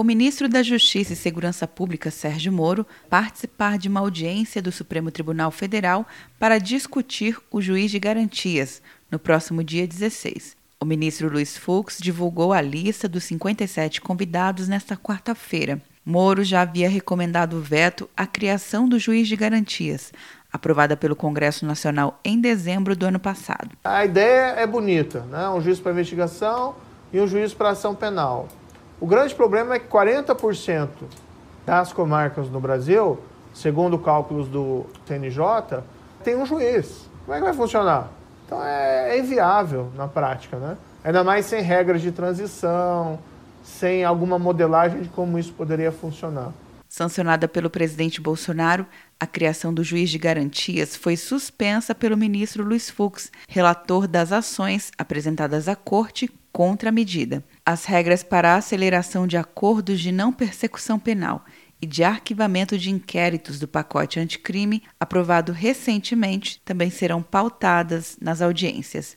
o ministro da Justiça e Segurança Pública, Sérgio Moro, participar de uma audiência do Supremo Tribunal Federal para discutir o juiz de garantias, no próximo dia 16. O ministro Luiz Fux divulgou a lista dos 57 convidados nesta quarta-feira. Moro já havia recomendado o veto à criação do juiz de garantias, aprovada pelo Congresso Nacional em dezembro do ano passado. A ideia é bonita, né? um juiz para investigação e um juiz para ação penal. O grande problema é que 40% das comarcas no Brasil, segundo cálculos do TNJ, tem um juiz. Como é que vai funcionar? Então é, é inviável na prática, né? Ainda mais sem regras de transição, sem alguma modelagem de como isso poderia funcionar. Sancionada pelo presidente Bolsonaro, a criação do juiz de garantias foi suspensa pelo ministro Luiz Fux, relator das ações apresentadas à corte contra a medida. As regras para a aceleração de acordos de não persecução penal e de arquivamento de inquéritos do pacote anticrime, aprovado recentemente, também serão pautadas nas audiências.